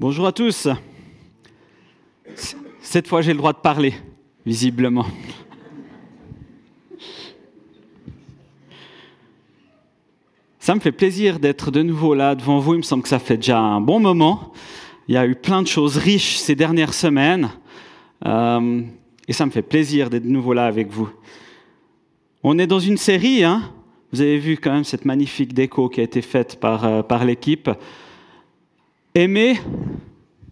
Bonjour à tous. Cette fois, j'ai le droit de parler, visiblement. Ça me fait plaisir d'être de nouveau là devant vous. Il me semble que ça fait déjà un bon moment. Il y a eu plein de choses riches ces dernières semaines. Euh, et ça me fait plaisir d'être de nouveau là avec vous. On est dans une série, hein vous avez vu quand même cette magnifique déco qui a été faite par, euh, par l'équipe. Aimer,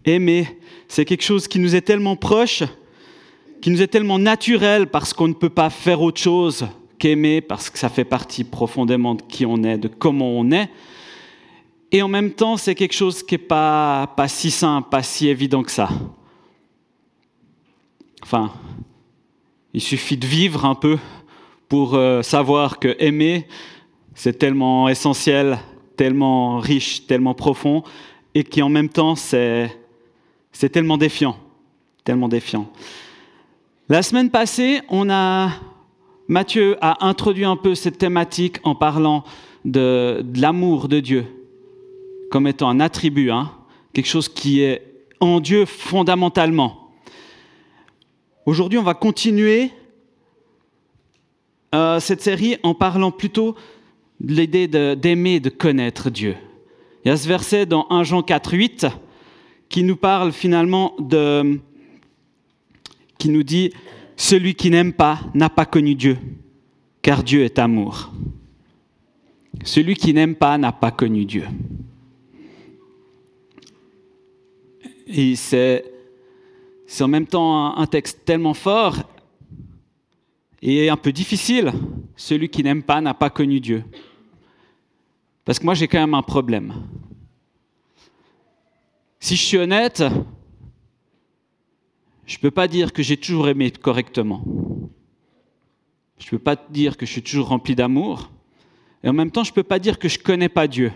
aimer, c'est quelque chose qui nous est tellement proche, qui nous est tellement naturel parce qu'on ne peut pas faire autre chose qu'aimer, parce que ça fait partie profondément de qui on est, de comment on est. Et en même temps, c'est quelque chose qui n'est pas, pas si simple, pas si évident que ça. Enfin, il suffit de vivre un peu pour euh, savoir que aimer, c'est tellement essentiel, tellement riche, tellement profond, et qui en même temps, c'est, c'est tellement défiant, tellement défiant. La semaine passée, on a, Matthieu a introduit un peu cette thématique en parlant de, l'amour de Dieu comme étant un attribut, hein, quelque chose qui est en Dieu fondamentalement. Aujourd'hui, on va continuer euh, cette série en parlant plutôt de l'idée d'aimer, de connaître Dieu. Il y a ce verset dans 1 Jean 4, 8 qui nous parle finalement de... qui nous dit Celui qui n'aime pas n'a pas connu Dieu, car Dieu est amour. Celui qui n'aime pas n'a pas connu Dieu. Et c'est, en même temps un, un texte tellement fort et un peu difficile. Celui qui n'aime pas n'a pas connu Dieu. Parce que moi, j'ai quand même un problème. Si je suis honnête, je ne peux pas dire que j'ai toujours aimé correctement. Je ne peux pas dire que je suis toujours rempli d'amour. Et en même temps, je ne peux pas dire que je ne connais pas Dieu.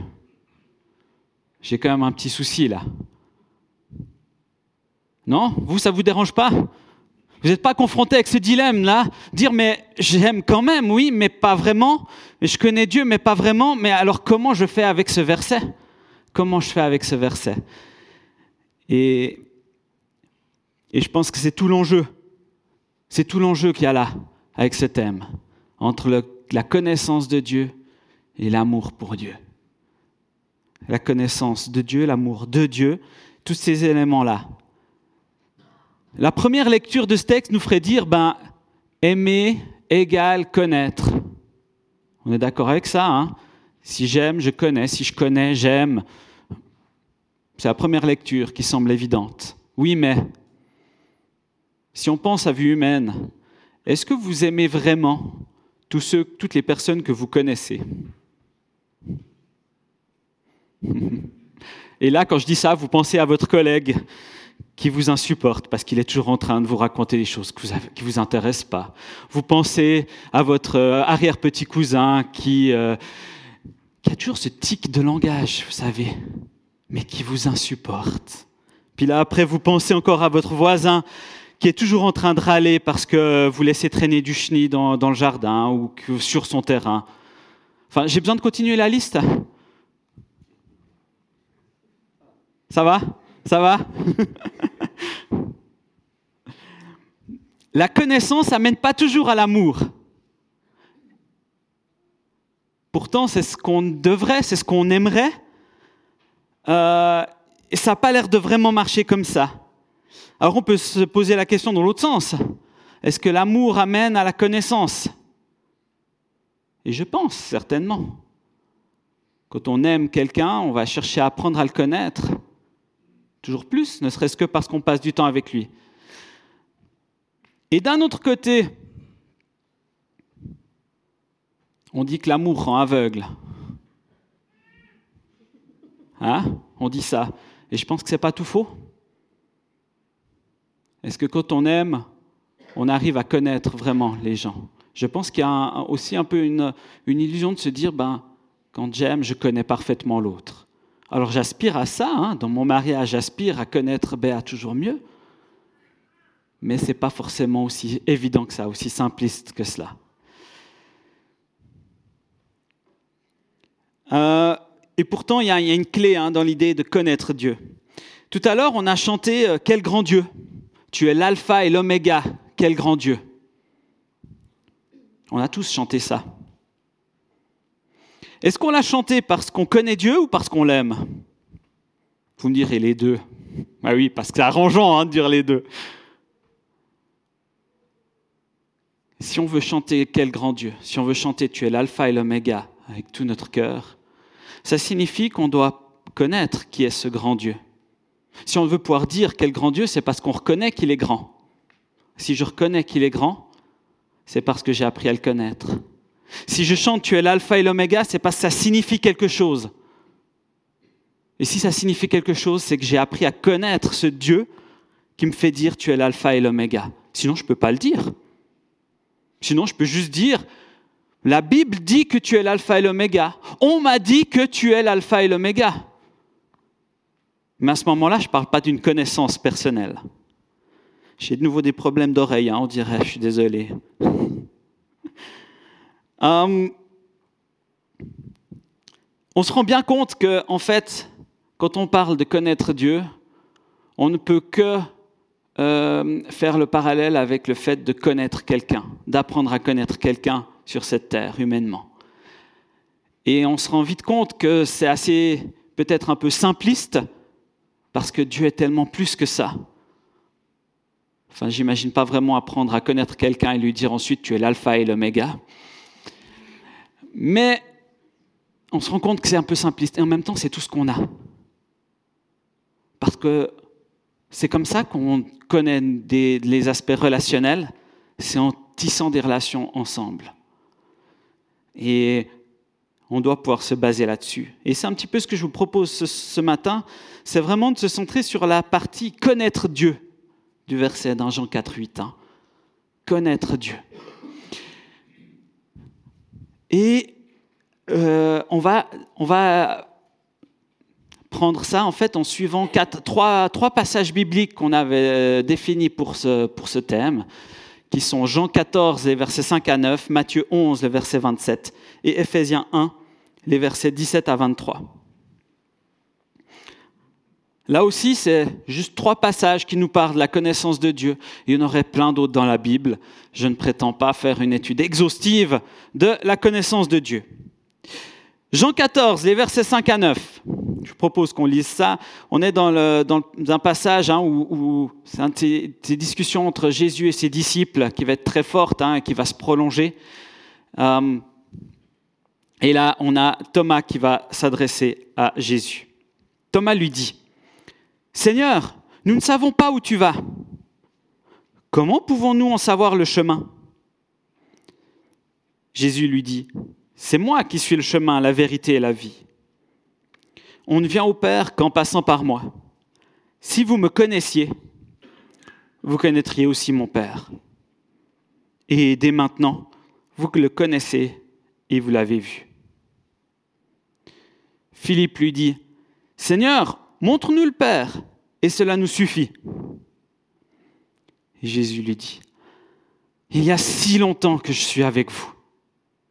J'ai quand même un petit souci là. Non? Vous, ça ne vous dérange pas? Vous n'êtes pas confronté avec ce dilemme-là, dire mais j'aime quand même, oui, mais pas vraiment. Mais je connais Dieu, mais pas vraiment. Mais alors comment je fais avec ce verset? Comment je fais avec ce verset? Et, je pense que c'est tout l'enjeu. C'est tout l'enjeu qu'il y a là avec ce thème, entre la connaissance de Dieu et l'amour pour Dieu. La connaissance de Dieu, l'amour de Dieu, tous ces éléments-là. La première lecture de ce texte nous ferait dire, ben, aimer égale connaître. On est d'accord avec ça, hein? Si j'aime, je connais. Si je connais, j'aime. C'est la première lecture qui semble évidente. Oui, mais si on pense à vue humaine, est-ce que vous aimez vraiment tous ceux, toutes les personnes que vous connaissez? Et là, quand je dis ça, vous pensez à votre collègue qui vous insupporte parce qu'il est toujours en train de vous raconter des choses qui ne vous, intéressent pas. Vous pensez à votre euh, arrière-petit cousin qui, euh, qui a toujours ce tic de langage, vous savez, mais qui vous insupporte. Puis là, après, vous pensez encore à votre voisin qui est toujours en train de râler parce que vous laissez traîner du chenille dans, dans le jardin ou sur son terrain. Enfin, j'ai besoin de continuer la liste. Ça va? Ça va? La connaissance n'amène pas toujours à l'amour. Pourtant, c'est ce qu'on devrait, c'est ce qu'on aimerait. Euh, ça n'a pas l'air de vraiment marcher comme ça. Alors on peut se poser la question dans l'autre sens. Est-ce que l'amour amène à la connaissance? Et je pense certainement. Quand on aime quelqu'un, on va chercher à apprendre à le connaître. Toujours plus, ne serait-ce que parce qu'on passe du temps avec lui. Et d'un autre côté, on dit que l'amour rend aveugle. Hein? On dit ça. Et je pense que ce n'est pas tout faux. Est-ce que quand on aime, on arrive à connaître vraiment les gens? Je pense qu'il y a aussi un peu une, illusion de se dire, ben, quand j'aime, je connais parfaitement l'autre. Alors j'aspire à ça, hein. dans mon mariage, j'aspire à connaître Béa toujours mieux mais ce n'est pas forcément aussi évident que ça, aussi simpliste que cela. Euh, et pourtant, il y, a une clé hein, dans l'idée de connaître Dieu. Tout à l'heure, on a chanté euh, Quel grand Dieu Tu es l'alpha et l'oméga, quel grand Dieu On a tous chanté ça. Est-ce qu'on l'a chanté parce qu'on connaît Dieu ou parce qu'on l'aime? Vous me direz les deux. Ah oui, parce que c'est arrangeant hein, de dire les deux. Si on veut chanter quel grand Dieu, si on veut chanter tu es l'alpha et l'oméga avec tout notre cœur, ça signifie qu'on doit connaître qui est ce grand Dieu. Si on veut pouvoir dire quel grand Dieu, c'est parce qu'on reconnaît qu'il est grand. Si je reconnais qu'il est grand, c'est parce que j'ai appris à le connaître. Si je chante tu es l'alpha et l'oméga, c'est parce que ça signifie quelque chose. Et si ça signifie quelque chose, c'est que j'ai appris à connaître ce Dieu qui me fait dire tu es l'alpha et l'oméga. Sinon, je ne peux pas le dire. Sinon, je peux juste dire, la Bible dit que tu es l'alpha et l'oméga. On m'a dit que tu es l'alpha et l'oméga. Mais à ce moment-là, je ne parle pas d'une connaissance personnelle. J'ai de nouveau des problèmes d'oreille, hein, on dirait, je suis désolé. Hum, on se rend bien compte que, en fait, quand on parle de connaître Dieu, on ne peut que euh, faire le parallèle avec le fait de connaître quelqu'un, d'apprendre à connaître quelqu'un sur cette terre humainement. Et on se rend vite compte que c'est assez peut-être un peu simpliste parce que Dieu est tellement plus que ça. Enfin, j'imagine pas vraiment apprendre à connaître quelqu'un et lui dire ensuite tu es l'alpha et l'oméga. Mais on se rend compte que c'est un peu simpliste et en même temps c'est tout ce qu'on a. Parce que c'est comme ça qu'on connaît les aspects relationnels, c'est en tissant des relations ensemble. Et on doit pouvoir se baser là-dessus. Et c'est un petit peu ce que je vous propose ce, matin, c'est vraiment de se centrer sur la partie connaître Dieu du verset dans Jean 4, 8. Hein. Connaître Dieu. Et euh, on, va, on va prendre ça en fait en suivant trois, trois, passages bibliques qu'on avait euh, définis pour ce, pour ce thème, qui sont Jean 14, les versets 5 à 9, Matthieu 11, le verset 27, et Éphésiens 1, les versets 17 à 23. Là aussi, c'est juste trois passages qui nous parlent de la connaissance de Dieu. Il y en aurait plein d'autres dans la Bible. Je ne prétends pas faire une étude exhaustive de la connaissance de Dieu. Jean 14, les versets 5 à 9. Propose qu'on lise ça. On est dans, un passage hein, où, c'est une ces, discussions entre Jésus et ses disciples qui va être très forte hein, et qui va se prolonger. Euh, et là, on a Thomas qui va s'adresser à Jésus. Thomas lui dit, Seigneur, nous ne savons pas où tu vas. Comment pouvons-nous en savoir le chemin? Jésus lui dit, c'est moi qui suis le chemin, la vérité et la vie. On ne vient au Père qu'en passant par moi. Si vous me connaissiez, vous connaîtriez aussi mon Père. Et dès maintenant, vous le connaissez et vous l'avez vu. Philippe lui dit, Seigneur, montre-nous le Père, et cela nous suffit. Jésus lui dit, Il y a si longtemps que je suis avec vous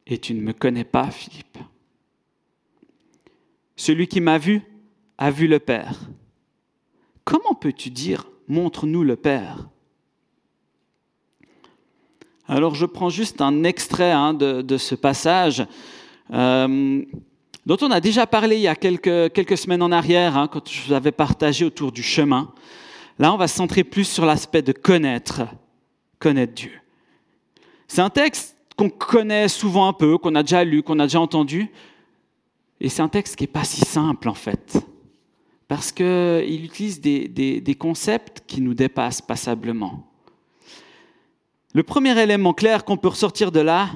et tu ne me connais pas, Philippe. Celui qui m'a vu a vu le Père. Comment peux-tu dire montre-nous le Père? Alors je prends juste un extrait hein, de, ce passage euh, dont on a déjà parlé il y a quelques, semaines en arrière, hein, quand je vous avais partagé autour du chemin. Là, on va se centrer plus sur l'aspect de connaître, connaître Dieu. C'est un texte qu'on connaît souvent un peu, qu'on a déjà lu, qu'on a déjà entendu. Et c'est un texte qui n'est pas si simple en fait, parce qu'il utilise des, des, concepts qui nous dépassent passablement. Le premier élément clair qu'on peut ressortir de là,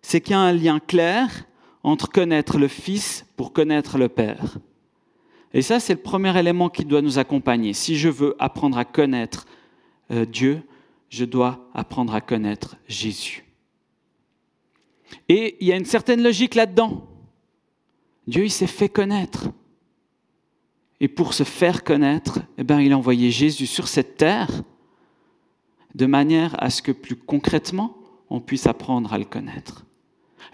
c'est qu'il y a un lien clair entre connaître le Fils pour connaître le Père. Et ça, c'est le premier élément qui doit nous accompagner. Si je veux apprendre à connaître euh, Dieu, je dois apprendre à connaître Jésus. Et il y a une certaine logique là-dedans. Dieu, il s'est fait connaître. Et pour se faire connaître, eh bien, il a envoyé Jésus sur cette terre de manière à ce que plus concrètement, on puisse apprendre à le connaître.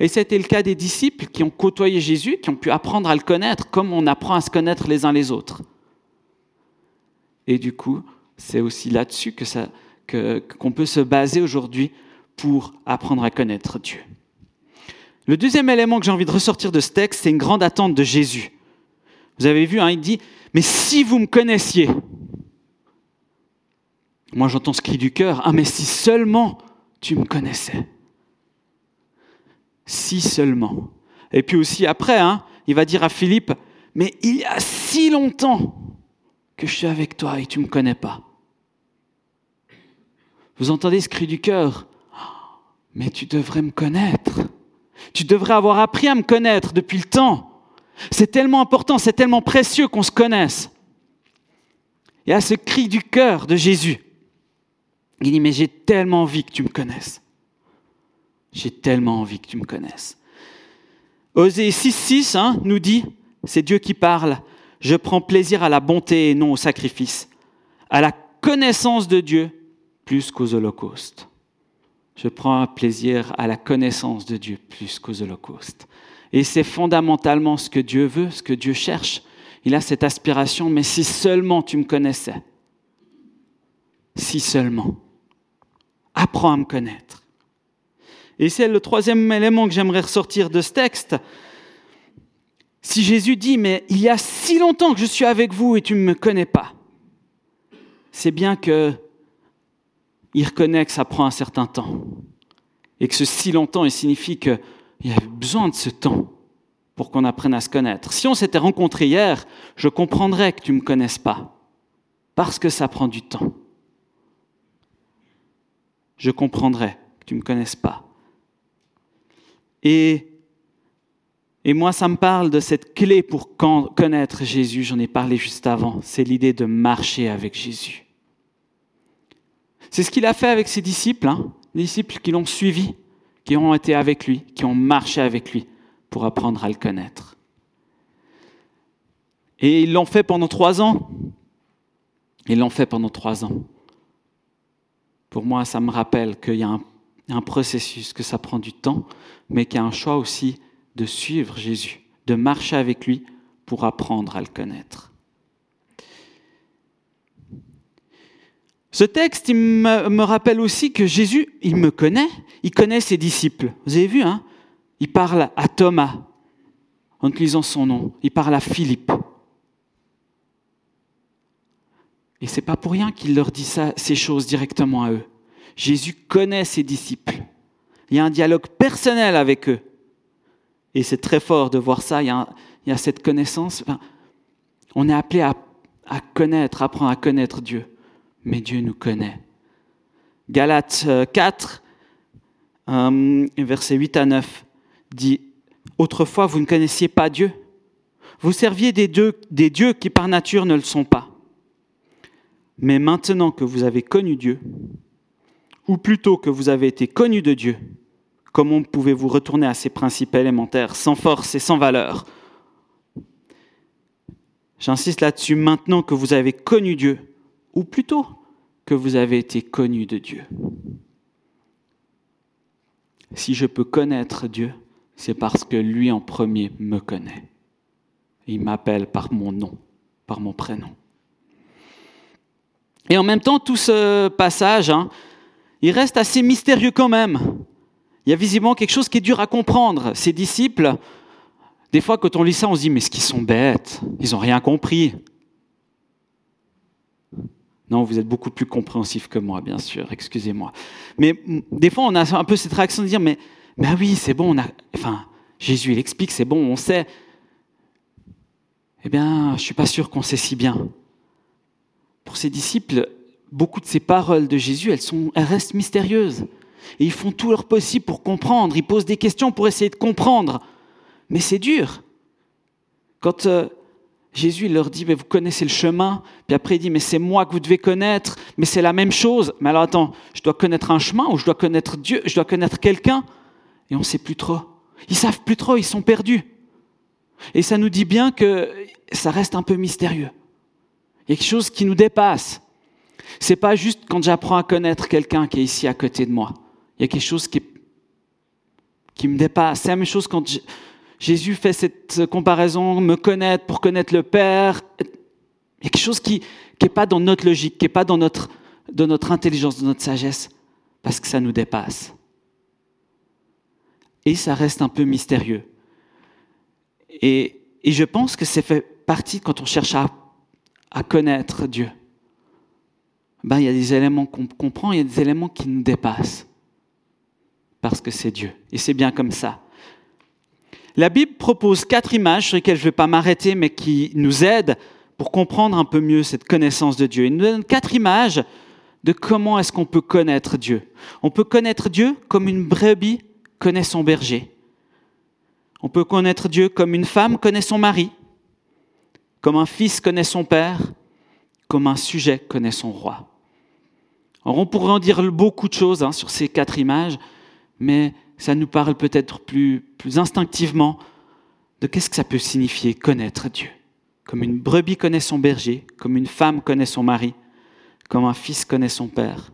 Et c'était le cas des disciples qui ont côtoyé Jésus, qui ont pu apprendre à le connaître comme on apprend à se connaître les uns les autres. Et du coup, c'est aussi là-dessus qu'on peut se baser aujourd'hui pour apprendre à connaître Dieu. Le deuxième élément que j'ai envie de ressortir de ce texte, c'est une grande attente de Jésus. Vous avez vu, hein, il dit, mais si vous me connaissiez, moi j'entends ce cri du cœur, ah mais si seulement tu me connaissais. Si seulement. Et puis aussi après, hein, il va dire à Philippe, mais il y a si longtemps que je suis avec toi et tu ne me connais pas. Vous entendez ce cri du cœur Mais tu devrais me connaître. Tu devrais avoir appris à me connaître depuis le temps. C'est tellement important, c'est tellement précieux qu'on se connaisse. Y a ce cri du cœur de Jésus. Il dit, mais j'ai tellement envie que tu me connaisses. J'ai tellement envie que tu me connaisses. Osée 6.6 hein, nous dit, c'est Dieu qui parle, je prends plaisir à la bonté et non au sacrifice, à la connaissance de Dieu plus qu'aux holocaustes. Je prends plaisir à la connaissance de Dieu plus qu'aux holocaustes. Et c'est fondamentalement ce que Dieu veut, ce que Dieu cherche. Il a cette aspiration, mais si seulement tu me connaissais, si seulement, apprends à me connaître. Et c'est le troisième élément que j'aimerais ressortir de ce texte. Si Jésus dit, mais il y a si longtemps que je suis avec vous et tu ne me connais pas, c'est bien que il reconnaît que ça prend un certain temps. Et que ce si longtemps, il signifie qu'il y a besoin de ce temps pour qu'on apprenne à se connaître. Si on s'était rencontré hier, je comprendrais que tu ne me connaisses pas, parce que ça prend du temps. Je comprendrais que tu ne me connaisses pas. Et, et moi, ça me parle de cette clé pour connaître Jésus, j'en ai parlé juste avant, c'est l'idée de marcher avec Jésus. C'est ce qu'il a fait avec ses disciples, hein, les disciples qui l'ont suivi, qui ont été avec lui, qui ont marché avec lui pour apprendre à le connaître. Et ils l'ont fait pendant trois ans. Ils l'ont fait pendant trois ans. Pour moi, ça me rappelle qu'il y a un, processus, que ça prend du temps, mais qu'il y a un choix aussi de suivre Jésus, de marcher avec lui pour apprendre à le connaître. Ce texte, il me, rappelle aussi que Jésus, il me connaît, il connaît ses disciples. Vous avez vu, hein? Il parle à Thomas en utilisant son nom. Il parle à Philippe. Et c'est pas pour rien qu'il leur dit ces choses directement à eux. Jésus connaît ses disciples. Il y a un dialogue personnel avec eux. Et c'est très fort de voir ça. Il y a, cette connaissance. on est appelé à, à connaître, apprendre à connaître Dieu mais Dieu nous connaît. Galates 4, euh, versets 8 à 9, dit, Autrefois, vous ne connaissiez pas Dieu. Vous serviez des dieux, des dieux qui par nature ne le sont pas. Mais maintenant que vous avez connu Dieu, ou plutôt que vous avez été connu de Dieu, comment pouvez-vous retourner à ces principes élémentaires sans force et sans valeur? J'insiste là-dessus, maintenant que vous avez connu Dieu, ou plutôt que vous avez été connu de Dieu. Si je peux connaître Dieu, c'est parce que lui en premier me connaît. Il m'appelle par mon nom, par mon prénom. Et en même temps, tout ce passage, hein, il reste assez mystérieux quand même. Il y a visiblement quelque chose qui est dur à comprendre. Ces disciples, des fois quand on lit ça, on se dit, mais ce qu'ils sont bêtes, ils n'ont rien compris. Non, vous êtes beaucoup plus compréhensif que moi, bien sûr, excusez-moi. Mais des fois, on a un peu cette réaction de dire, mais, mais oui, c'est bon, enfin, Jésus, il explique, c'est bon, on sait. Eh bien, je ne suis pas sûr qu'on sait si bien. Pour ses disciples, beaucoup de ces paroles de Jésus, elles, sont, elles restent mystérieuses. Et ils font tout leur possible pour comprendre, ils posent des questions pour essayer de comprendre. Mais c'est dur. Quand euh, Jésus il leur dit, mais vous connaissez le chemin. Puis après, il dit, mais c'est moi que vous devez connaître. Mais c'est la même chose. Mais alors attends, je dois connaître un chemin ou je dois connaître Dieu, je dois connaître quelqu'un? Et on ne sait plus trop. Ils savent plus trop, ils sont perdus. Et ça nous dit bien que ça reste un peu mystérieux. Il y a quelque chose qui nous dépasse. C'est pas juste quand j'apprends à connaître quelqu'un qui est ici à côté de moi. Il y a quelque chose qui, qui me dépasse. C'est la même chose quand je, Jésus fait cette comparaison, me connaître pour connaître le Père. Il y a quelque chose qui n'est pas dans notre logique, qui n'est pas dans notre, intelligence, dans notre sagesse, parce que ça nous dépasse. Et ça reste un peu mystérieux. Et, et je pense que c'est fait partie quand on cherche à, à connaître Dieu. Ben, il y a des éléments qu'on comprend, il y a des éléments qui nous dépassent. Parce que c'est Dieu. Et c'est bien comme ça. La Bible propose quatre images sur lesquelles je ne vais pas m'arrêter, mais qui nous aident pour comprendre un peu mieux cette connaissance de Dieu. Il nous donne quatre images de comment est-ce qu'on peut connaître Dieu. On peut connaître Dieu comme une brebis connaît son berger. On peut connaître Dieu comme une femme connaît son mari, comme un fils connaît son père, comme un sujet connaît son roi. Alors on pourrait en dire beaucoup de choses hein, sur ces quatre images, mais ça nous parle peut-être plus, instinctivement de qu'est-ce que ça peut signifier connaître Dieu. Comme une brebis connaît son berger, comme une femme connaît son mari, comme un fils connaît son père,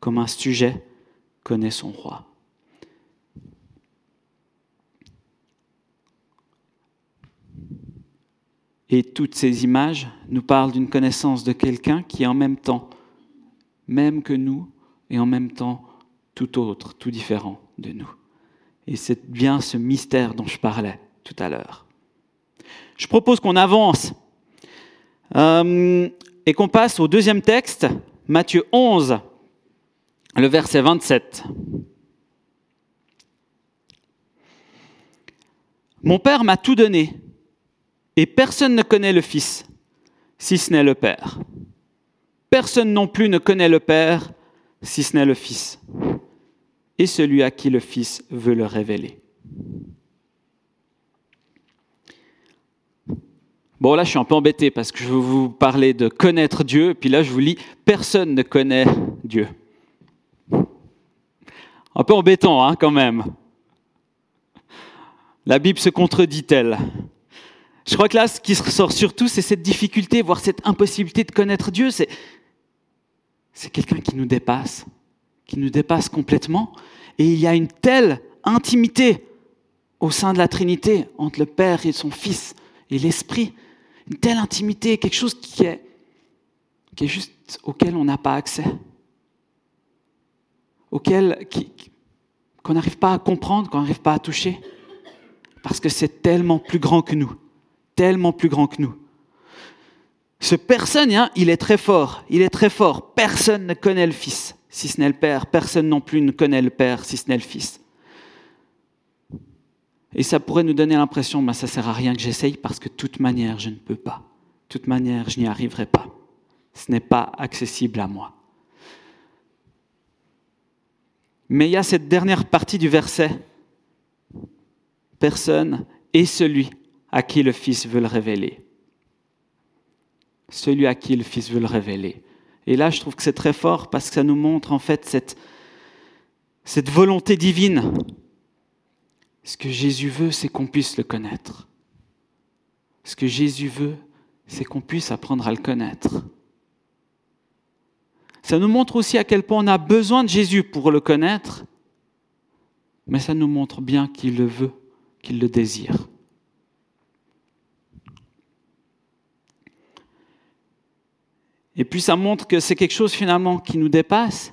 comme un sujet connaît son roi. Et toutes ces images nous parlent d'une connaissance de quelqu'un qui est en même temps même que nous et en même temps tout autre, tout différent de nous. Et c'est bien ce mystère dont je parlais tout à l'heure. Je propose qu'on avance euh, et qu'on passe au deuxième texte, Matthieu 11, le verset 27. Mon Père m'a tout donné, et personne ne connaît le Fils, si ce n'est le Père. Personne non plus ne connaît le Père, si ce n'est le Fils, celui à qui le Fils veut le révéler. Bon, là, je suis un peu embêté parce que je vous parler de connaître Dieu, puis là, je vous lis, personne ne connaît Dieu. Un peu embêtant, hein, quand même. La Bible se contredit-elle? Je crois que là, ce qui ressort surtout, c'est cette difficulté, voire cette impossibilité de connaître Dieu. C'est quelqu'un qui nous dépasse, qui nous dépasse complètement. Et il y a une telle intimité au sein de la Trinité entre le Père et son Fils et l'Esprit une telle intimité, quelque chose qui est, qui juste auquel on n'a pas accès, auquel qu'on n'arrive pas à comprendre, qu'on n'arrive pas à toucher, parce que c'est tellement plus grand que nous, tellement plus grand que nous. Ce personne, hein, il est très fort, il est très fort. Personne ne connaît le Fils, si ce n'est le Père. Personne non plus ne connaît le Père, si ce n'est le Fils. Et ça pourrait nous donner l'impression, ben, ça ne sert à rien que j'essaye parce que de toute manière, je ne peux pas. De toute manière, je n'y arriverai pas. Ce n'est pas accessible à moi. Mais il y a cette dernière partie du verset. Personne est celui à qui le Fils veut le révéler. Celui à qui le Fils veut le révéler. Et là, je trouve que c'est très fort parce que ça nous montre en fait cette, volonté divine ce que Jésus veut, c'est qu'on puisse le connaître. Ce que Jésus veut, c'est qu'on puisse apprendre à le connaître. Ça nous montre aussi à quel point on a besoin de Jésus pour le connaître, mais ça nous montre bien qu'il le veut, qu'il le désire. Et puis ça montre que c'est quelque chose finalement qui nous dépasse,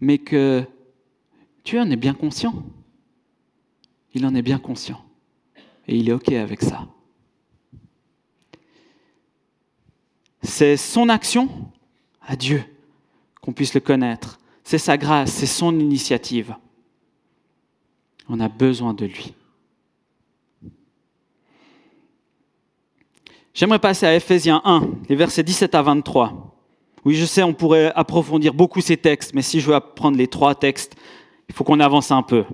mais que tu en es bien conscient. Il en est bien conscient. Et il est OK avec ça. C'est son action à Dieu qu'on puisse le connaître. C'est sa grâce, c'est son initiative. On a besoin de lui. J'aimerais passer à Ephésiens 1, les versets 17 à 23. Oui, je sais, on pourrait approfondir beaucoup ces textes, mais si je veux apprendre les trois textes, il faut qu'on avance un peu.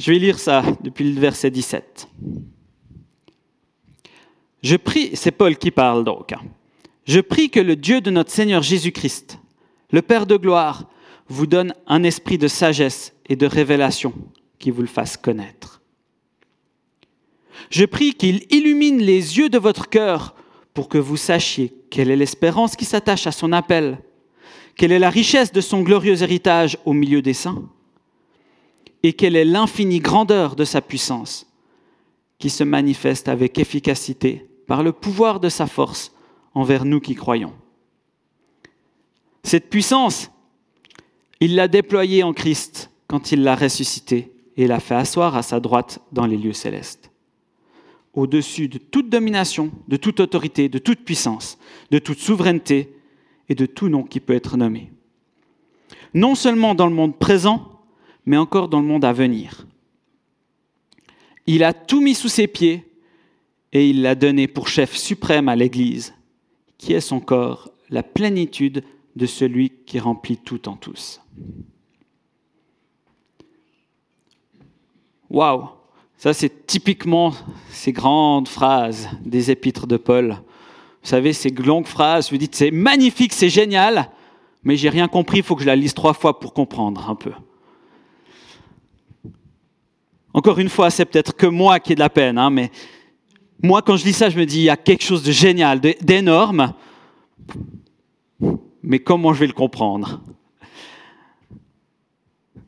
Je vais lire ça depuis le verset 17. Je prie, c'est Paul qui parle donc. Hein. Je prie que le Dieu de notre Seigneur Jésus-Christ, le Père de gloire, vous donne un esprit de sagesse et de révélation qui vous le fasse connaître. Je prie qu'il illumine les yeux de votre cœur pour que vous sachiez quelle est l'espérance qui s'attache à son appel. Quelle est la richesse de son glorieux héritage au milieu des saints. Et quelle est l'infinie grandeur de sa puissance qui se manifeste avec efficacité par le pouvoir de sa force envers nous qui croyons. Cette puissance, il l'a déployée en Christ quand il l'a ressuscité et l'a fait asseoir à sa droite dans les lieux célestes, au-dessus de toute domination, de toute autorité, de toute puissance, de toute souveraineté et de tout nom qui peut être nommé. Non seulement dans le monde présent, mais encore dans le monde à venir. Il a tout mis sous ses pieds et il l'a donné pour chef suprême à l'Église, qui est son corps, la plénitude de celui qui remplit tout en tous. Waouh Ça, c'est typiquement ces grandes phrases des épîtres de Paul. Vous savez, ces longues phrases, vous dites, c'est magnifique, c'est génial, mais j'ai rien compris, il faut que je la lise trois fois pour comprendre un peu. Encore une fois, c'est peut-être que moi qui ai de la peine, hein, mais moi, quand je lis ça, je me dis, il y a quelque chose de génial, d'énorme, mais comment je vais le comprendre?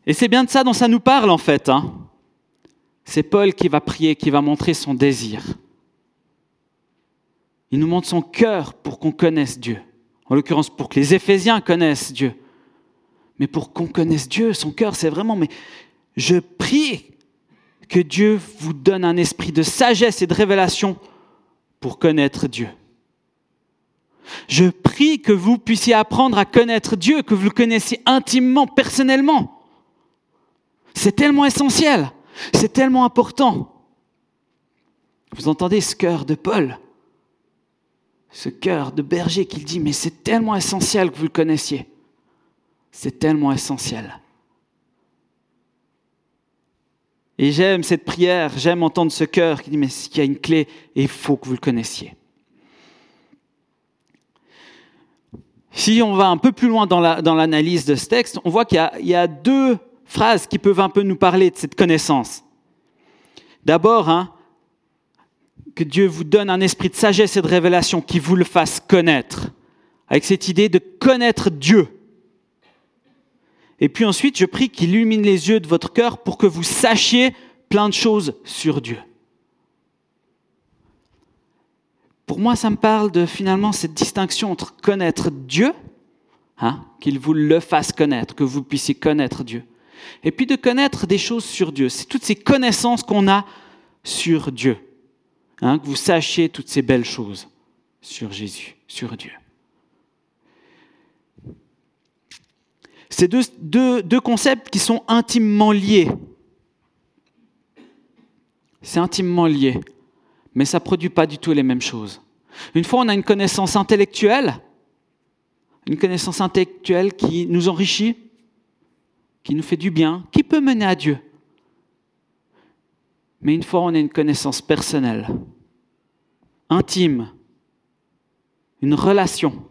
Et c'est bien de ça dont ça nous parle, en fait. Hein. C'est Paul qui va prier, qui va montrer son désir. Il nous montre son cœur pour qu'on connaisse Dieu. En l'occurrence, pour que les Éphésiens connaissent Dieu. Mais pour qu'on connaisse Dieu, son cœur, c'est vraiment, mais je prie que Dieu vous donne un esprit de sagesse et de révélation pour connaître Dieu. Je prie que vous puissiez apprendre à connaître Dieu, que vous le connaissiez intimement, personnellement. C'est tellement essentiel, c'est tellement important. Vous entendez ce cœur de Paul, ce cœur de berger qui dit, mais c'est tellement essentiel que vous le connaissiez. C'est tellement essentiel. Et j'aime cette prière, j'aime entendre ce cœur qui dit, mais il y a une clé il faut que vous le connaissiez. Si on va un peu plus loin dans l'analyse de ce texte, on voit qu'il y, a deux phrases qui peuvent un peu nous parler de cette connaissance. D'abord, hein, que Dieu vous donne un esprit de sagesse et de révélation qui vous le fasse connaître, avec cette idée de connaître Dieu. Et puis ensuite, je prie qu'il illumine les yeux de votre cœur pour que vous sachiez plein de choses sur Dieu. Pour moi, ça me parle de finalement cette distinction entre connaître Dieu, hein, qu'il vous le fasse connaître, que vous puissiez connaître Dieu, et puis de connaître des choses sur Dieu. C'est toutes ces connaissances qu'on a sur Dieu, hein, que vous sachiez toutes ces belles choses sur Jésus, sur Dieu. C'est deux, concepts qui sont intimement liés. C'est intimement lié, mais ça ne produit pas du tout les mêmes choses. Une fois, on a une connaissance intellectuelle, une connaissance intellectuelle qui nous enrichit, qui nous fait du bien, qui peut mener à Dieu. Mais une fois, on a une connaissance personnelle, intime, une relation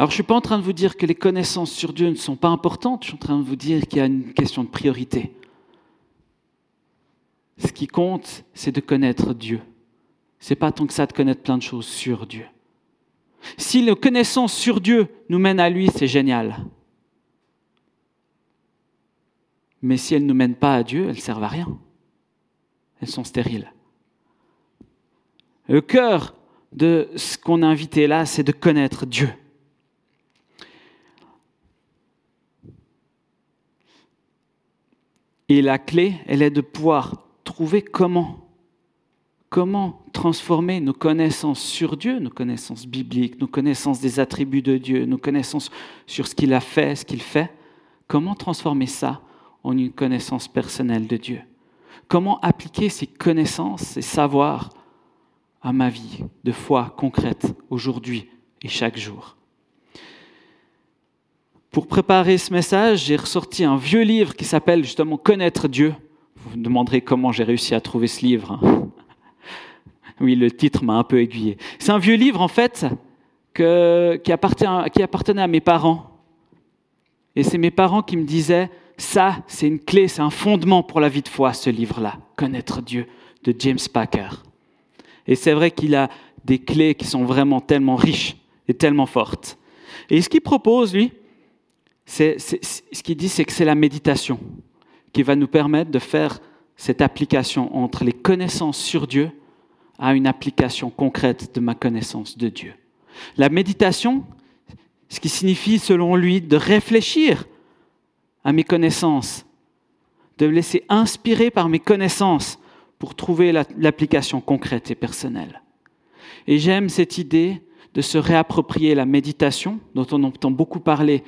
Alors je ne suis pas en train de vous dire que les connaissances sur Dieu ne sont pas importantes, je suis en train de vous dire qu'il y a une question de priorité. Ce qui compte, c'est de connaître Dieu. Ce n'est pas tant que ça de connaître plein de choses sur Dieu. Si les connaissances sur Dieu nous mènent à lui, c'est génial. Mais si elles ne nous mènent pas à Dieu, elles ne servent à rien. Elles sont stériles. Le cœur de ce qu'on a invité là, c'est de connaître Dieu. Et la clé, elle est de pouvoir trouver comment. Comment transformer nos connaissances sur Dieu, nos connaissances bibliques, nos connaissances des attributs de Dieu, nos connaissances sur ce qu'il a fait, ce qu'il fait. Comment transformer ça en une connaissance personnelle de Dieu? Comment appliquer ces connaissances, ces savoirs à ma vie de foi concrète aujourd'hui et chaque jour? Pour préparer ce message, j'ai ressorti un vieux livre qui s'appelle justement Connaître Dieu. Vous me demanderez comment j'ai réussi à trouver ce livre. Oui, le titre m'a un peu aiguillé. C'est un vieux livre en fait qui, appartenait à mes parents. Et c'est mes parents qui me disaient, ça, c'est une clé, c'est un fondement pour la vie de foi, ce livre-là, Connaître Dieu, de James Packer. Et c'est vrai qu'il a des clés qui sont vraiment tellement riches et tellement fortes. Et ce qu'il propose, lui, ce qu'il dit, c'est que c'est la méditation. qui va nous permettre de faire cette application entre les connaissances sur Dieu à une application concrète de ma connaissance de Dieu. La méditation, ce qui signifie selon lui de réfléchir à mes connaissances, de me laisser inspirer par mes connaissances pour trouver l'application concrète et personnelle. Et j'aime cette idée de se réapproprier la méditation, dont on entend beaucoup parler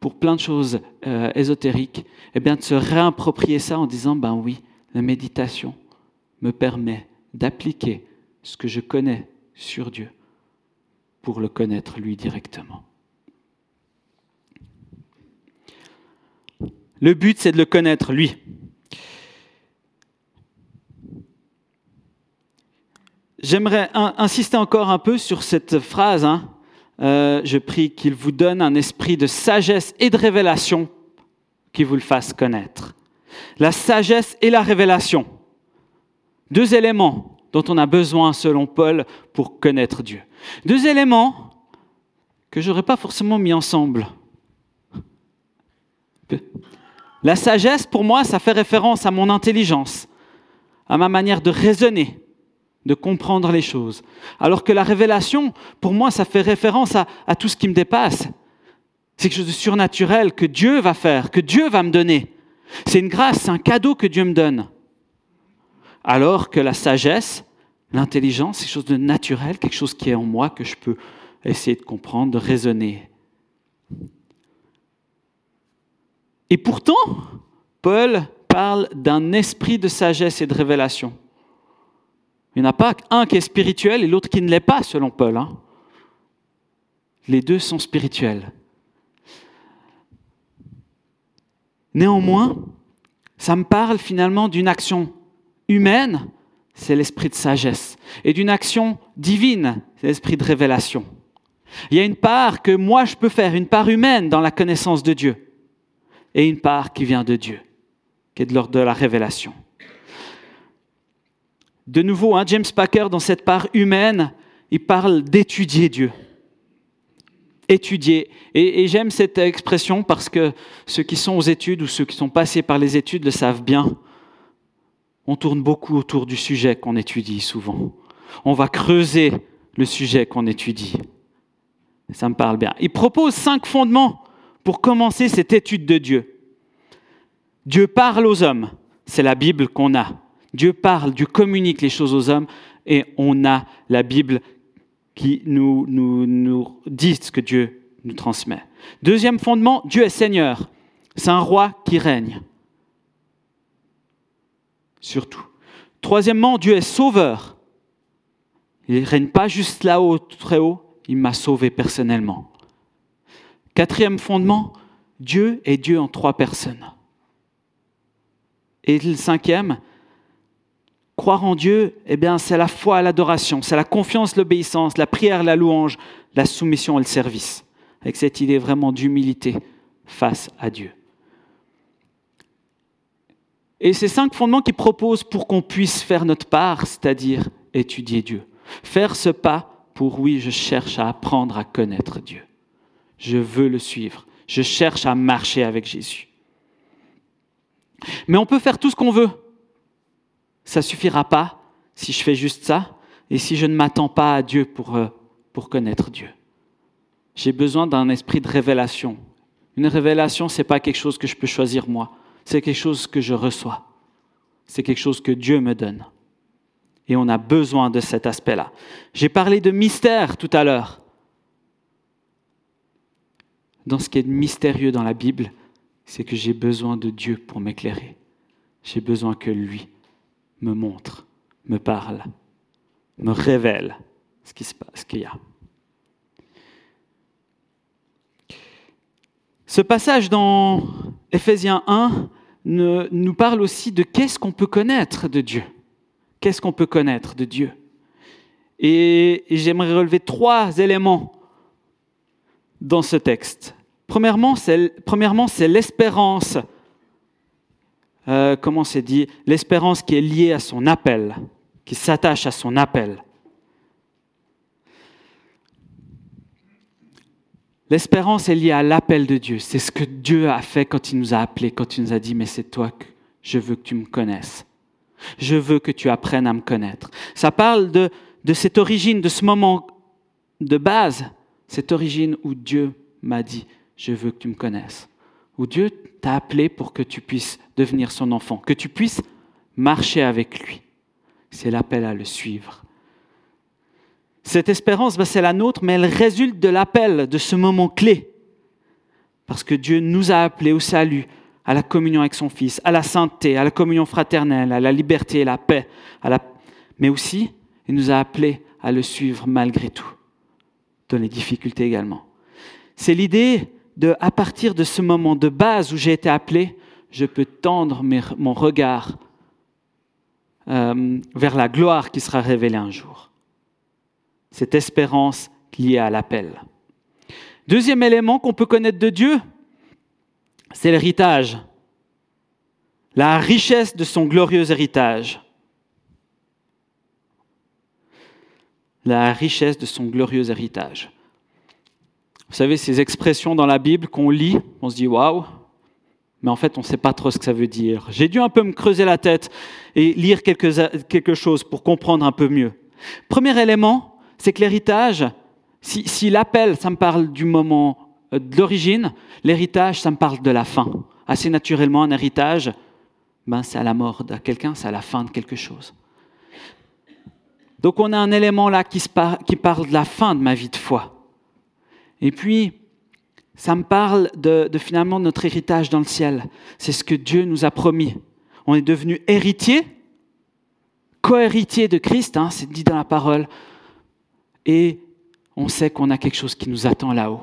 pour plein de choses euh, ésotériques, et eh bien de se réapproprier ça en disant, ben oui, la méditation me permet d'appliquer ce que je connais sur Dieu pour le connaître lui directement. Le but, c'est de le connaître lui. J'aimerais insister encore un peu sur cette phrase. Hein. Euh, je prie qu'il vous donne un esprit de sagesse et de révélation qui vous le fasse connaître. La sagesse et la révélation. Deux éléments dont on a besoin, selon Paul, pour connaître Dieu. Deux éléments que je n'aurais pas forcément mis ensemble. La sagesse, pour moi, ça fait référence à mon intelligence, à ma manière de raisonner, de comprendre les choses. Alors que la révélation, pour moi, ça fait référence à, tout ce qui me dépasse. C'est quelque chose de surnaturel que Dieu va faire, que Dieu va me donner. C'est une grâce, c'est un cadeau que Dieu me donne. Alors que la sagesse, l'intelligence, c'est quelque chose de naturel, quelque chose qui est en moi que je peux essayer de comprendre, de raisonner. Et pourtant, Paul parle d'un esprit de sagesse et de révélation. Il n'y en a pas un qui est spirituel et l'autre qui ne l'est pas, selon Paul. Hein. Les deux sont spirituels. Néanmoins, ça me parle finalement d'une action humaine, c'est l'esprit de sagesse, et d'une action divine, c'est l'esprit de révélation. Il y a une part que moi je peux faire, une part humaine dans la connaissance de Dieu, et une part qui vient de Dieu, qui est de l'ordre de la révélation. De nouveau, hein, James Packer, dans cette part humaine, il parle d'étudier Dieu. Étudier. Et, et j'aime cette expression parce que ceux qui sont aux études ou ceux qui sont passés par les études le savent bien on tourne beaucoup autour du sujet qu'on étudie souvent. On va creuser le sujet qu'on étudie. Ça me parle bien. Il propose cinq fondements pour commencer cette étude de Dieu. Dieu parle aux hommes, c'est la Bible qu'on a. Dieu parle, Dieu communique les choses aux hommes et on a la Bible qui nous, nous, nous dit ce que Dieu nous transmet. Deuxième fondement, Dieu est Seigneur. C'est un roi qui règne surtout. Troisièmement, Dieu est sauveur. Il ne règne pas juste là-haut, très haut, il m'a sauvé personnellement. Quatrième fondement, Dieu est Dieu en trois personnes. Et le cinquième, croire en Dieu, eh bien, c'est la foi, l'adoration, c'est la confiance, l'obéissance, la prière, la louange, la soumission et le service. Avec cette idée vraiment d'humilité face à Dieu. Et ces cinq fondements qu'il propose pour qu'on puisse faire notre part, c'est-à-dire étudier Dieu. Faire ce pas pour, oui, je cherche à apprendre à connaître Dieu. Je veux le suivre. Je cherche à marcher avec Jésus. Mais on peut faire tout ce qu'on veut. Ça suffira pas si je fais juste ça et si je ne m'attends pas à Dieu pour, euh, pour connaître Dieu. J'ai besoin d'un esprit de révélation. Une révélation, ce n'est pas quelque chose que je peux choisir moi c'est quelque chose que je reçois. C'est quelque chose que Dieu me donne. Et on a besoin de cet aspect-là. J'ai parlé de mystère tout à l'heure. Dans ce qui est mystérieux dans la Bible, c'est que j'ai besoin de Dieu pour m'éclairer. J'ai besoin que lui me montre, me parle, me révèle ce qui se passe, ce qu'il y a. Ce passage dans Éphésiens 1 nous parle aussi de qu'est-ce qu'on peut connaître de Dieu. Qu'est-ce qu'on peut connaître de Dieu Et, j'aimerais relever trois éléments dans ce texte. Premièrement, c'est l'espérance. Euh, comment c'est dit? L'espérance qui est liée à son appel, qui s'attache à son appel. L'espérance est liée à l'appel de Dieu. C'est ce que Dieu a fait quand il nous a appelés, quand il nous a dit, mais c'est toi je veux que tu me connaisses. Je veux que tu apprennes à me connaître. Ça parle de cette origine, de ce moment de base, cette origine où Dieu m'a dit, je veux que tu me connaisses. Où Dieu t'a appelé pour que tu puisses devenir son enfant, que tu puisses marcher avec lui. C'est l'appel à le suivre. Cette espérance, ben, c'est la nôtre, mais elle résulte de l'appel, de ce moment clé. Parce que Dieu nous a appelés au salut, à la communion avec son Fils, à la sainteté, à la communion fraternelle, à la liberté et la paix, à mais aussi, il nous a appelés à le suivre malgré tout, dans les difficultés également. C'est l'idée de, à partir de ce moment de base où j'ai été appelé, je peux tendre mon regard euh, vers la gloire qui sera révélée un jour. Cette espérance liée à l'appel. Deuxième élément qu'on peut connaître de Dieu, c'est l'héritage. La richesse de son glorieux héritage. La richesse de son glorieux héritage. Vous savez, ces expressions dans la Bible qu'on lit, on se dit waouh, mais en fait, on ne sait pas trop ce que ça veut dire. J'ai dû un peu me creuser la tête et lire quelque chose pour comprendre un peu mieux. Premier élément, c'est que l'héritage, si, l'appel, ça me parle du moment euh, de l'origine, l'héritage, ça me parle de la fin. Assez naturellement, un héritage, ben, c'est à la mort de quelqu'un, c'est à la fin de quelque chose. Donc on a un élément là qui, parle de la fin de ma vie de foi. Et puis, ça me parle de, finalement notre héritage dans le ciel. C'est ce que Dieu nous a promis. On est devenu héritier, co-héritier de Christ, hein, c'est dit dans la parole, et on sait qu'on a quelque chose qui nous attend là-haut.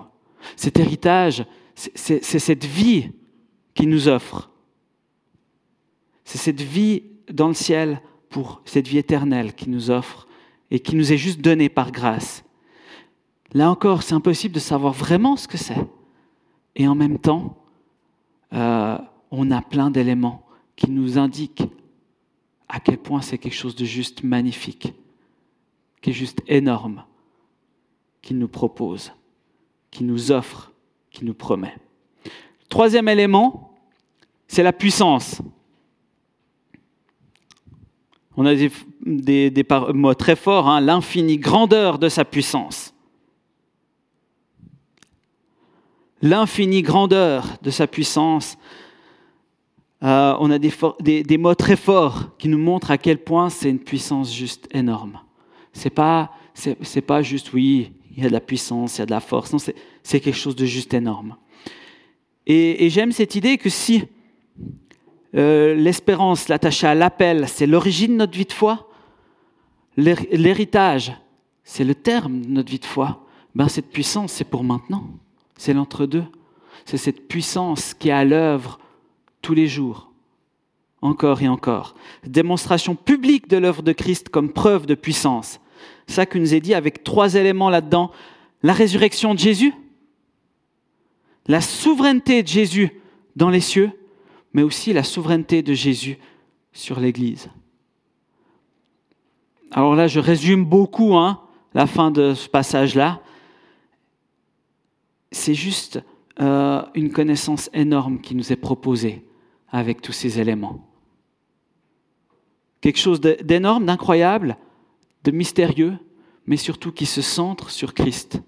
Cet héritage, c'est cette vie qu'il nous offre. C'est cette vie dans le ciel pour cette vie éternelle qu'il nous offre et qui nous est juste donnée par grâce. Là encore, c'est impossible de savoir vraiment ce que c'est. Et en même temps, euh, on a plein d'éléments qui nous indiquent à quel point c'est quelque chose de juste magnifique, qui est juste énorme, qu'il nous propose, qui nous offre, qui nous promet. Troisième élément, c'est la puissance. On a des, mots très forts, hein, l'infinie grandeur de sa puissance. l'infinie grandeur de sa puissance. Euh, on a des, mots très forts qui nous montrent à quel point c'est une puissance juste énorme. C'est pas, pas juste oui, il y a de la puissance, il y a de la force. Non, c'est, quelque chose de juste énorme. Et, j'aime cette idée que si euh, l'espérance, l'attachée à l'appel, c'est l'origine de notre vie de foi, l'héritage, c'est le terme de notre vie de foi, ben cette puissance, c'est pour maintenant. C'est l'entre-deux. C'est cette puissance qui est à l'œuvre tous les jours, encore et encore. Démonstration publique de l'œuvre de Christ comme preuve de puissance. Ça que nous est dit avec trois éléments là-dedans. La résurrection de Jésus, la souveraineté de Jésus dans les cieux, mais aussi la souveraineté de Jésus sur l'Église. Alors là, je résume beaucoup hein, la fin de ce passage-là, c'est juste euh, une connaissance énorme qui nous est proposée avec tous ces éléments. Quelque chose d'énorme, d'incroyable, de mystérieux, mais surtout qui se centre sur Christ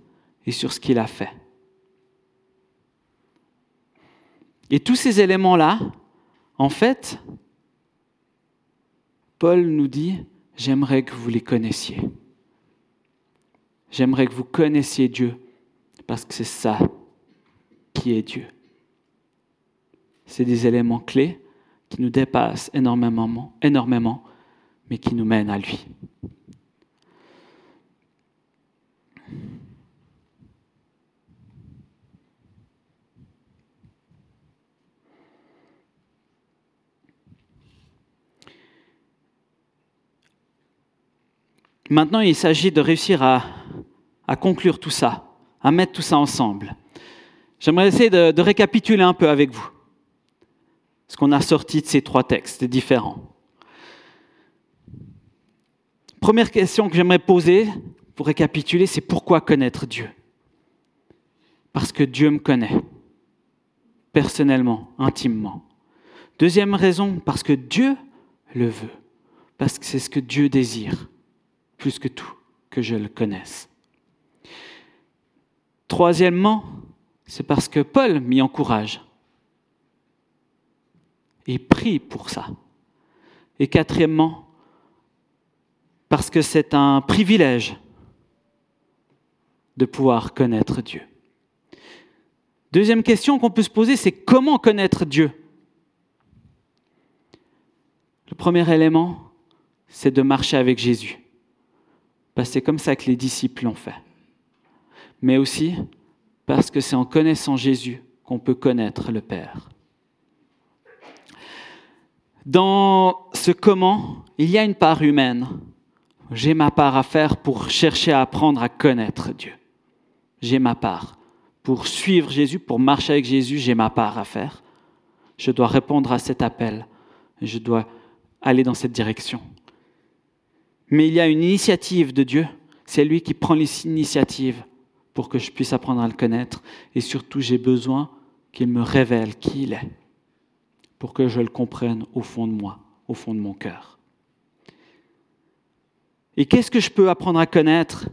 et sur ce qu'il a fait. Et tous ces éléments-là, en fait, Paul nous dit, j'aimerais que vous les connaissiez. J'aimerais que vous connaissiez Dieu parce que c'est ça qui est Dieu. C'est des éléments clés qui nous dépassent énormément, énormément, mais qui nous mènent à lui. Maintenant, il s'agit de réussir à, conclure tout ça à mettre tout ça ensemble. J'aimerais essayer de, récapituler un peu avec vous ce qu'on a sorti de ces trois textes différents. Première question que j'aimerais poser pour récapituler, c'est pourquoi connaître Dieu? Parce que Dieu me connaît, personnellement, intimement. Deuxième raison, parce que Dieu le veut, parce que c'est ce que Dieu désire, plus que tout, que je le connaisse. Troisièmement, c'est parce que Paul m'y encourage. Il prie pour ça. Et quatrièmement, parce que c'est un privilège de pouvoir connaître Dieu. Deuxième question qu'on peut se poser, c'est comment connaître Dieu? Le premier élément, c'est de marcher avec Jésus. C'est comme ça que les disciples l'ont fait. Mais aussi parce que c'est en connaissant Jésus qu'on peut connaître le Père. Dans ce comment, il y a une part humaine. J'ai ma part à faire pour chercher à apprendre à connaître Dieu. J'ai ma part. Pour suivre Jésus, pour marcher avec Jésus, j'ai ma part à faire. Je dois répondre à cet appel. Je dois aller dans cette direction. Mais il y a une initiative de Dieu. C'est lui qui prend l'initiative pour que je puisse apprendre à le connaître. Et surtout, j'ai besoin qu'il me révèle qui il est, pour que je le comprenne au fond de moi, au fond de mon cœur. Et qu'est-ce que je peux apprendre à connaître?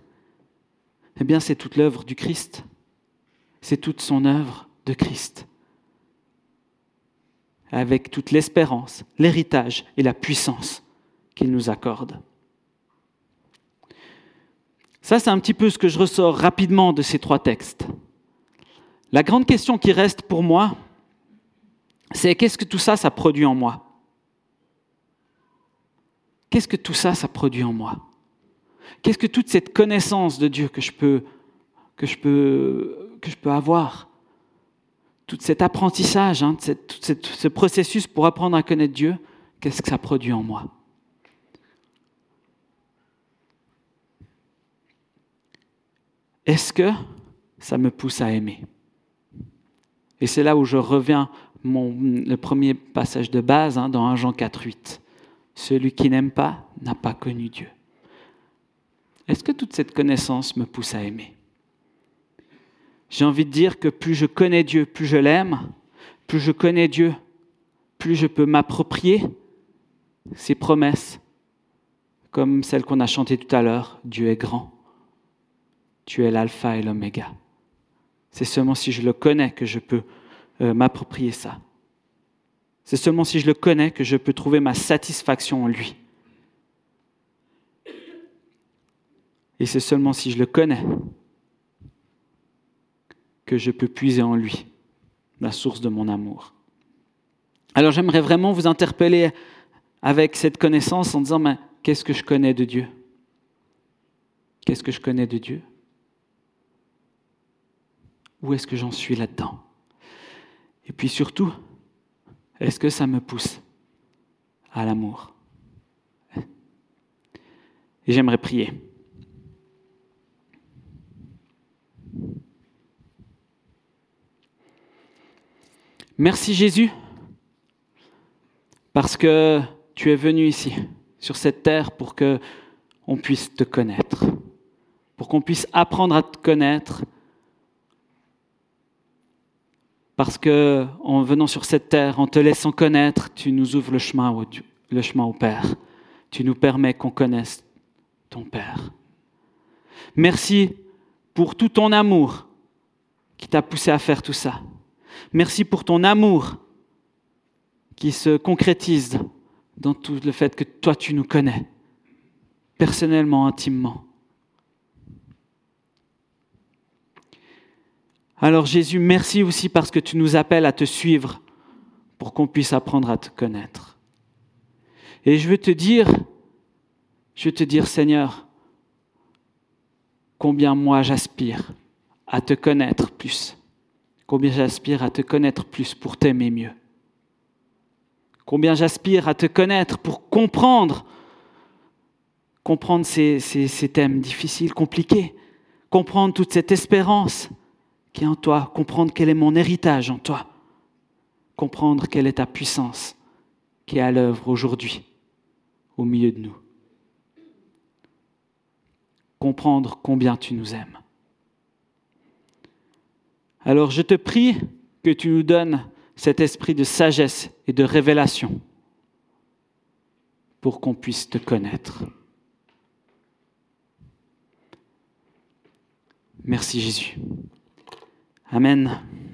Eh bien, c'est toute l'œuvre du Christ. C'est toute son œuvre de Christ. Avec toute l'espérance, l'héritage et la puissance qu'il nous accorde. Ça, c'est un petit peu ce que je ressors rapidement de ces trois textes. La grande question qui reste pour moi, c'est qu'est-ce que tout ça, ça produit en moi? Qu'est-ce que tout ça, ça produit en moi? Qu'est-ce que toute cette connaissance de Dieu que je peux, avoir? Tout cet apprentissage, hein, tout ce processus pour apprendre à connaître Dieu, qu'est-ce que ça produit en moi? Est-ce que ça me pousse à aimer? Et c'est là où je reviens le premier passage de base hein, dans 1 Jean 4, 8. Celui qui n'aime pas n'a pas connu Dieu. Est-ce que toute cette connaissance me pousse à aimer? J'ai envie de dire que plus je connais Dieu, plus je l'aime, plus je connais Dieu, plus je peux m'approprier ses promesses, comme celle qu'on a chantée tout à l'heure, Dieu est grand tu es l'alpha et l'oméga. C'est seulement si je le connais que je peux euh, m'approprier ça. C'est seulement si je le connais que je peux trouver ma satisfaction en lui. Et c'est seulement si je le connais que je peux puiser en lui la source de mon amour. Alors j'aimerais vraiment vous interpeller avec cette connaissance en disant, mais qu'est-ce que je connais de Dieu? Qu'est-ce que je connais de Dieu? Où est-ce que j'en suis là-dedans? Et puis surtout, est-ce que ça me pousse à l'amour? Et j'aimerais prier. Merci Jésus, parce que tu es venu ici, sur cette terre, pour que on puisse te connaître, pour qu'on puisse apprendre à te connaître parce que en venant sur cette terre, en te laissant connaître, tu nous ouvres le chemin au, le chemin au Père. Tu nous permets qu'on connaisse ton Père. Merci pour tout ton amour qui t'a poussé à faire tout ça. Merci pour ton amour qui se concrétise dans tout le fait que toi tu nous connais, personnellement, intimement. Alors Jésus, merci aussi parce que tu nous appelles à te suivre pour qu'on puisse apprendre à te connaître. Et je veux te dire, je te dire Seigneur, combien moi j'aspire à te connaître plus, combien j'aspire à te connaître plus pour t'aimer mieux, combien j'aspire à te connaître pour comprendre, comprendre ces thèmes difficiles, compliqués, comprendre toute cette espérance qui est en toi, comprendre quel est mon héritage en toi, comprendre quelle est ta puissance qui est à l'œuvre aujourd'hui au milieu de nous. Comprendre combien tu nous aimes. Alors je te prie que tu nous donnes cet esprit de sagesse et de révélation pour qu'on puisse te connaître. Merci Jésus. Amen.